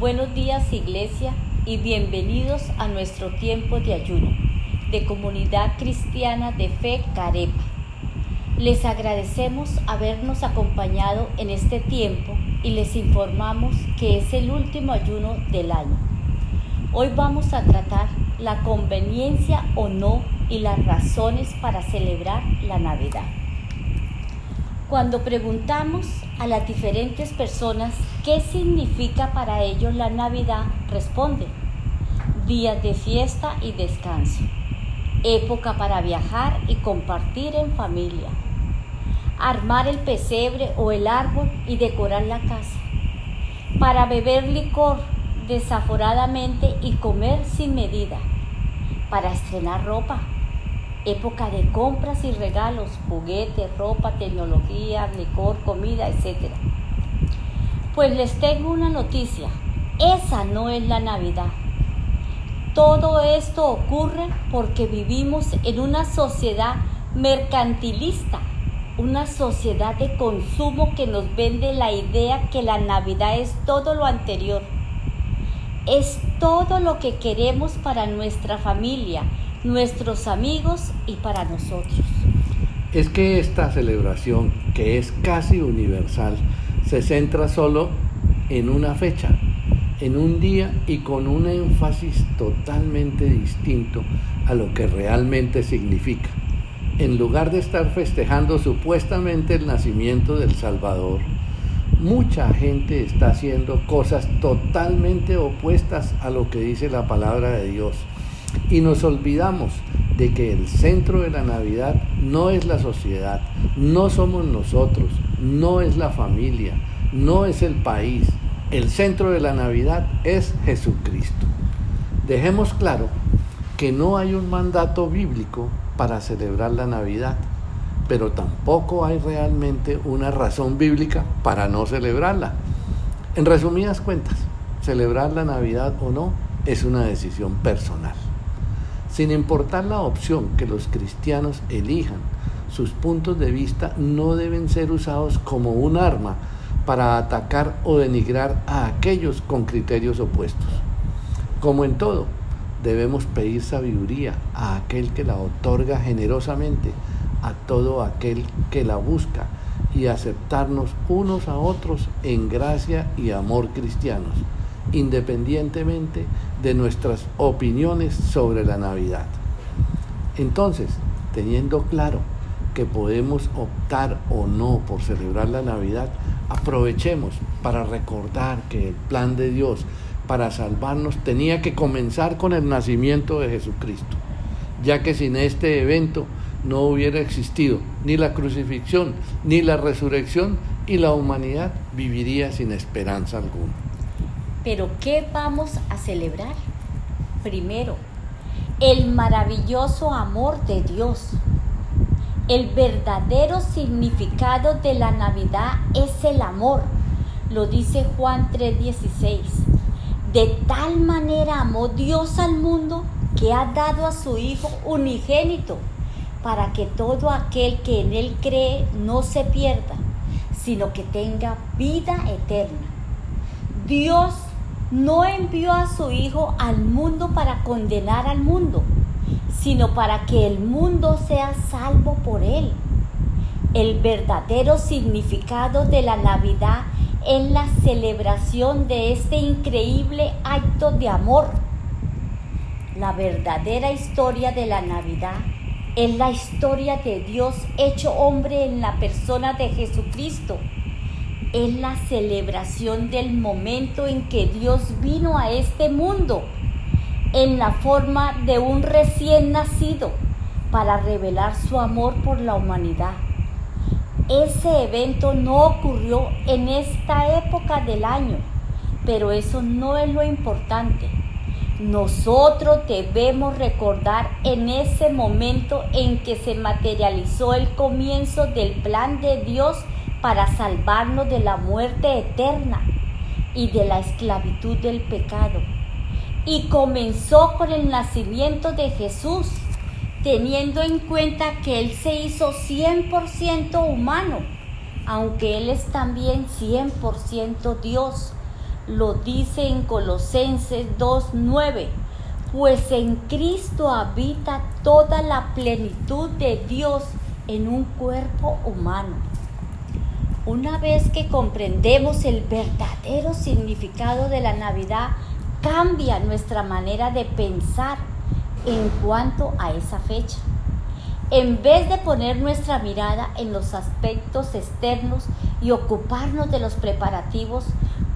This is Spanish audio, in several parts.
Buenos días Iglesia y bienvenidos a nuestro tiempo de ayuno de Comunidad Cristiana de Fe Carepa. Les agradecemos habernos acompañado en este tiempo y les informamos que es el último ayuno del año. Hoy vamos a tratar la conveniencia o no y las razones para celebrar la Navidad. Cuando preguntamos a las diferentes personas qué significa para ellos la Navidad, responden, días de fiesta y descanso, época para viajar y compartir en familia, armar el pesebre o el árbol y decorar la casa, para beber licor desaforadamente y comer sin medida, para estrenar ropa, época de compras y regalos, juguetes, ropa, tecnología, licor, comida, etc. Pues les tengo una noticia, esa no es la Navidad. Todo esto ocurre porque vivimos en una sociedad mercantilista, una sociedad de consumo que nos vende la idea que la Navidad es todo lo anterior. Es todo lo que queremos para nuestra familia, nuestros amigos y para nosotros. Es que esta celebración, que es casi universal, se centra solo en una fecha, en un día y con un énfasis totalmente distinto a lo que realmente significa. En lugar de estar festejando supuestamente el nacimiento del Salvador, mucha gente está haciendo cosas totalmente opuestas a lo que dice la palabra de Dios y nos olvidamos de que el centro de la Navidad no es la sociedad, no somos nosotros, no es la familia, no es el país. El centro de la Navidad es Jesucristo. Dejemos claro que no hay un mandato bíblico para celebrar la Navidad, pero tampoco hay realmente una razón bíblica para no celebrarla. En resumidas cuentas, celebrar la Navidad o no es una decisión personal. Sin importar la opción que los cristianos elijan, sus puntos de vista no deben ser usados como un arma para atacar o denigrar a aquellos con criterios opuestos. Como en todo, debemos pedir sabiduría a aquel que la otorga generosamente, a todo aquel que la busca y aceptarnos unos a otros en gracia y amor cristianos independientemente de nuestras opiniones sobre la Navidad. Entonces, teniendo claro que podemos optar o no por celebrar la Navidad, aprovechemos para recordar que el plan de Dios para salvarnos tenía que comenzar con el nacimiento de Jesucristo, ya que sin este evento no hubiera existido ni la crucifixión ni la resurrección y la humanidad viviría sin esperanza alguna. Pero ¿qué vamos a celebrar? Primero, el maravilloso amor de Dios. El verdadero significado de la Navidad es el amor. Lo dice Juan 3:16. De tal manera amó Dios al mundo que ha dado a su Hijo unigénito para que todo aquel que en Él cree no se pierda, sino que tenga vida eterna. Dios no envió a su Hijo al mundo para condenar al mundo, sino para que el mundo sea salvo por él. El verdadero significado de la Navidad es la celebración de este increíble acto de amor. La verdadera historia de la Navidad es la historia de Dios hecho hombre en la persona de Jesucristo es la celebración del momento en que Dios vino a este mundo en la forma de un recién nacido para revelar su amor por la humanidad. Ese evento no ocurrió en esta época del año, pero eso no es lo importante. Nosotros debemos recordar en ese momento en que se materializó el comienzo del plan de Dios para salvarnos de la muerte eterna y de la esclavitud del pecado. Y comenzó con el nacimiento de Jesús, teniendo en cuenta que Él se hizo 100% humano, aunque Él es también 100% Dios, lo dice en Colosenses 2.9, pues en Cristo habita toda la plenitud de Dios en un cuerpo humano. Una vez que comprendemos el verdadero significado de la Navidad, cambia nuestra manera de pensar en cuanto a esa fecha. En vez de poner nuestra mirada en los aspectos externos y ocuparnos de los preparativos,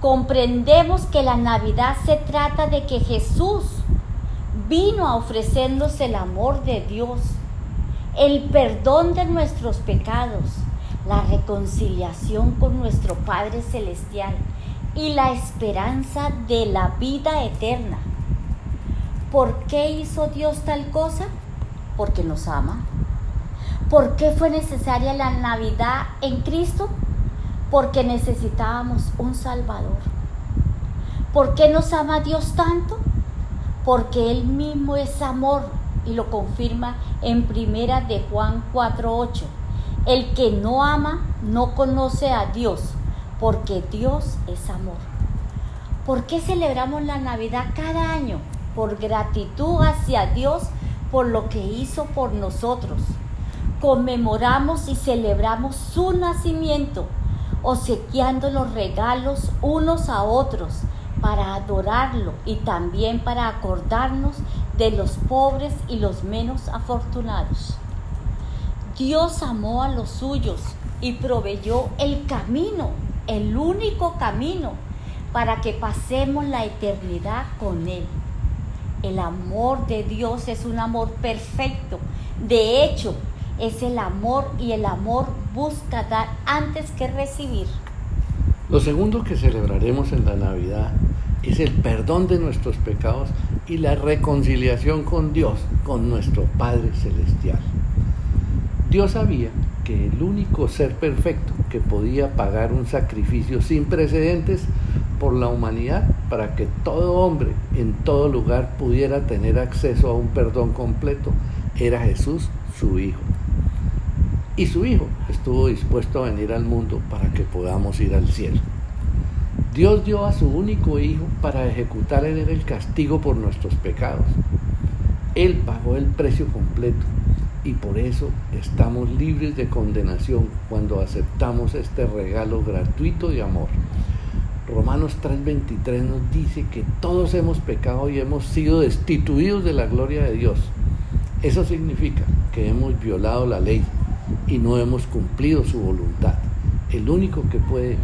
comprendemos que la Navidad se trata de que Jesús vino a ofrecernos el amor de Dios, el perdón de nuestros pecados, la reconciliación con nuestro Padre Celestial y la esperanza de la vida eterna. ¿Por qué hizo Dios tal cosa? Porque nos ama. ¿Por qué fue necesaria la Navidad en Cristo? Porque necesitábamos un Salvador. ¿Por qué nos ama Dios tanto? Porque Él mismo es amor y lo confirma en primera de Juan 4:8. El que no ama no conoce a Dios, porque Dios es amor. ¿Por qué celebramos la Navidad cada año? Por gratitud hacia Dios por lo que hizo por nosotros conmemoramos y celebramos su nacimiento, obsequiando los regalos unos a otros para adorarlo y también para acordarnos de los pobres y los menos afortunados. Dios amó a los suyos y proveyó el camino, el único camino, para que pasemos la eternidad con Él. El amor de Dios es un amor perfecto. De hecho, es el amor y el amor busca dar antes que recibir. Lo segundo que celebraremos en la Navidad es el perdón de nuestros pecados y la reconciliación con Dios, con nuestro Padre Celestial. Dios sabía que el único ser perfecto que podía pagar un sacrificio sin precedentes por la humanidad para que todo hombre en todo lugar pudiera tener acceso a un perdón completo era Jesús, su Hijo. Y su Hijo estuvo dispuesto a venir al mundo para que podamos ir al cielo. Dios dio a su único Hijo para ejecutar en él el castigo por nuestros pecados. Él pagó el precio completo y por eso estamos libres de condenación cuando aceptamos este regalo gratuito de amor. Romanos 3:23 nos dice que todos hemos pecado y hemos sido destituidos de la gloria de Dios. Eso significa que hemos violado la ley, y no hemos cumplido su voluntad. El único que puede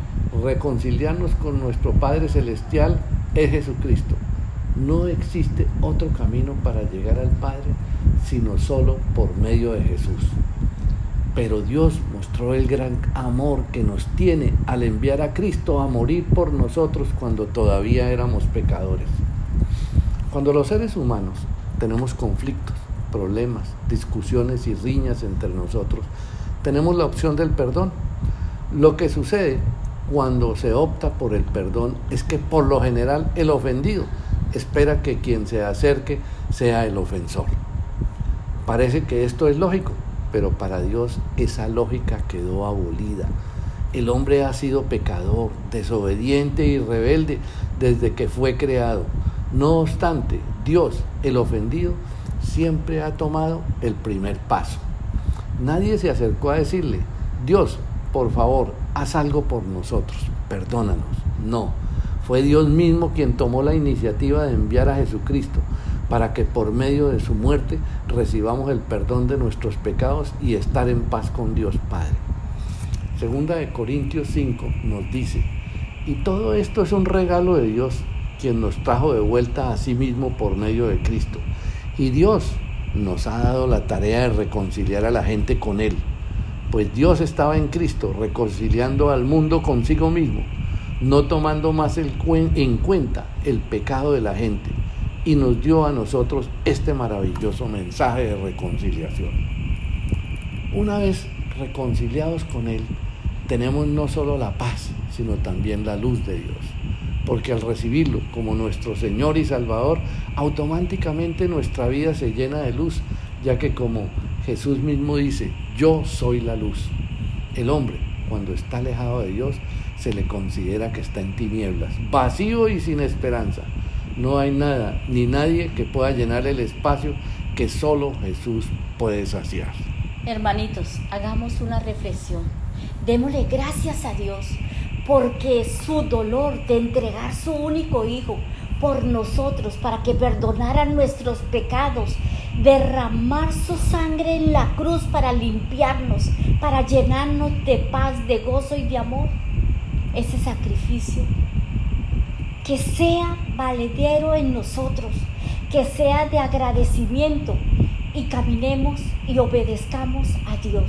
reconciliarnos con nuestro Padre Celestial es Jesucristo. No existe otro camino para llegar al Padre sino solo por medio de Jesús. Pero Dios mostró el gran amor que nos tiene al enviar a Cristo a morir por nosotros cuando todavía éramos pecadores. Cuando los seres humanos tenemos conflictos, problemas, discusiones y riñas entre nosotros, tenemos la opción del perdón. Lo que sucede cuando se opta por el perdón es que por lo general el ofendido espera que quien se acerque sea el ofensor. Parece que esto es lógico, pero para Dios esa lógica quedó abolida. El hombre ha sido pecador, desobediente y rebelde desde que fue creado. No obstante, Dios, el ofendido, siempre ha tomado el primer paso. Nadie se acercó a decirle, Dios, por favor, haz algo por nosotros, perdónanos. No, fue Dios mismo quien tomó la iniciativa de enviar a Jesucristo para que por medio de su muerte recibamos el perdón de nuestros pecados y estar en paz con Dios Padre. Segunda de Corintios 5 nos dice, y todo esto es un regalo de Dios, quien nos trajo de vuelta a sí mismo por medio de Cristo y Dios nos ha dado la tarea de reconciliar a la gente con Él, pues Dios estaba en Cristo reconciliando al mundo consigo mismo, no tomando más en cuenta el pecado de la gente, y nos dio a nosotros este maravilloso mensaje de reconciliación. Una vez reconciliados con Él, tenemos no solo la paz, sino también la luz de Dios porque al recibirlo como nuestro Señor y Salvador, automáticamente nuestra vida se llena de luz, ya que como Jesús mismo dice, yo soy la luz. El hombre, cuando está alejado de Dios, se le considera que está en tinieblas, vacío y sin esperanza. No hay nada ni nadie que pueda llenar el espacio que solo Jesús puede saciar. Hermanitos, hagamos una reflexión. Démosle gracias a Dios porque su dolor de entregar su único hijo por nosotros para que perdonaran nuestros pecados, derramar su sangre en la cruz para limpiarnos, para llenarnos de paz, de gozo y de amor. Ese sacrificio que sea valedero en nosotros, que sea de agradecimiento y caminemos y obedezcamos a Dios.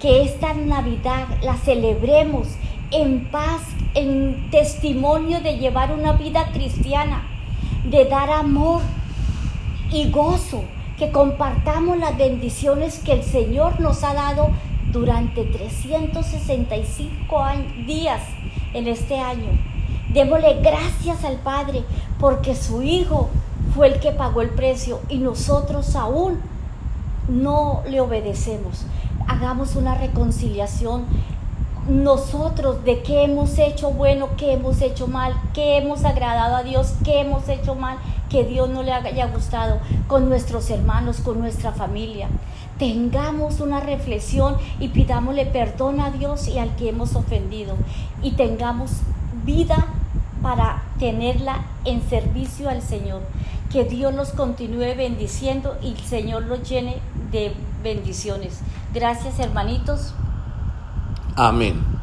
Que esta Navidad la celebremos en paz, en testimonio de llevar una vida cristiana, de dar amor y gozo, que compartamos las bendiciones que el Señor nos ha dado durante 365 días en este año. Démosle gracias al Padre porque su Hijo fue el que pagó el precio y nosotros aún no le obedecemos. Hagamos una reconciliación nosotros de qué hemos hecho bueno, qué hemos hecho mal, qué hemos agradado a Dios, qué hemos hecho mal, que Dios no le haya gustado con nuestros hermanos, con nuestra familia. Tengamos una reflexión y pidámosle perdón a Dios y al que hemos ofendido. Y tengamos vida para tenerla en servicio al Señor. Que Dios los continúe bendiciendo y el Señor los llene de bendiciones. Gracias hermanitos. Amén.